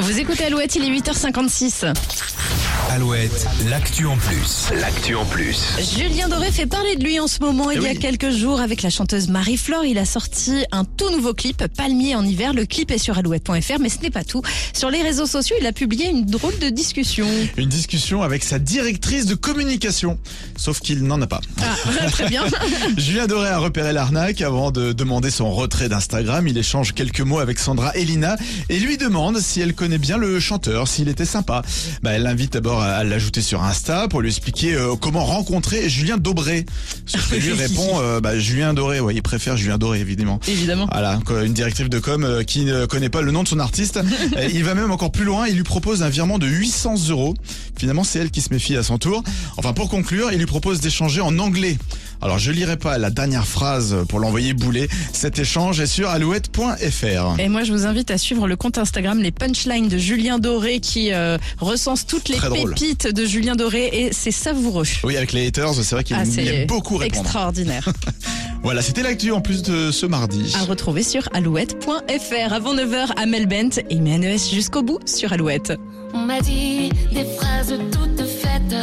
Vous écoutez Alouette, il est 8h56. Alouette, l'actu en plus. L'actu en plus. Julien Doré fait parler de lui en ce moment. Il Eh y a oui. quelques jours, avec la chanteuse Marie-Flore, il a sorti un tout nouveau clip, Palmier en hiver. Le clip est sur alouette.fr, mais ce n'est pas tout. Sur les réseaux sociaux, il a publié une drôle de discussion. Une discussion avec sa directrice de communication. Sauf qu'il n'en a pas. Ah, très bien. Julien Doré a repéré l'arnaque avant de demander son retrait d'Instagram. Il échange quelques mots avec Sandra Elina et lui demande si elle connaît bien le chanteur, s'il était sympa. Bah, elle l'invite d'abord à l'ajouter sur Insta pour lui expliquer euh, comment rencontrer Julien Dobré. Sauf que lui répond euh, bah, Julien Doré. Ouais, il préfère Julien Doré évidemment. Évidemment. Voilà, une directrice de com euh, qui ne connaît pas le nom de son artiste. Il va même encore plus loin, il lui propose un virement de 800 euros. Finalement, c'est elle qui se méfie à son tour. Enfin, pour conclure, il lui propose d'échanger en anglais. Alors, je lirai pas la dernière phrase pour l'envoyer bouler. Cet échange est sur alouette.fr. Et moi, je vous invite à suivre le compte Instagram Les Punchlines de Julien Doré qui euh, recense toutes les Très drôle. pépites de Julien Doré et c'est savoureux. Oui, avec les haters, c'est vrai qu'il Ah, y a c'est beaucoup répondre. extraordinaire. Voilà, c'était l'actu en plus de ce mardi. à retrouver sur alouette.fr. Avant 9h, Amel Bent et Manuel jusqu'au bout sur Alouette. On m'a dit des phrases toutes faites,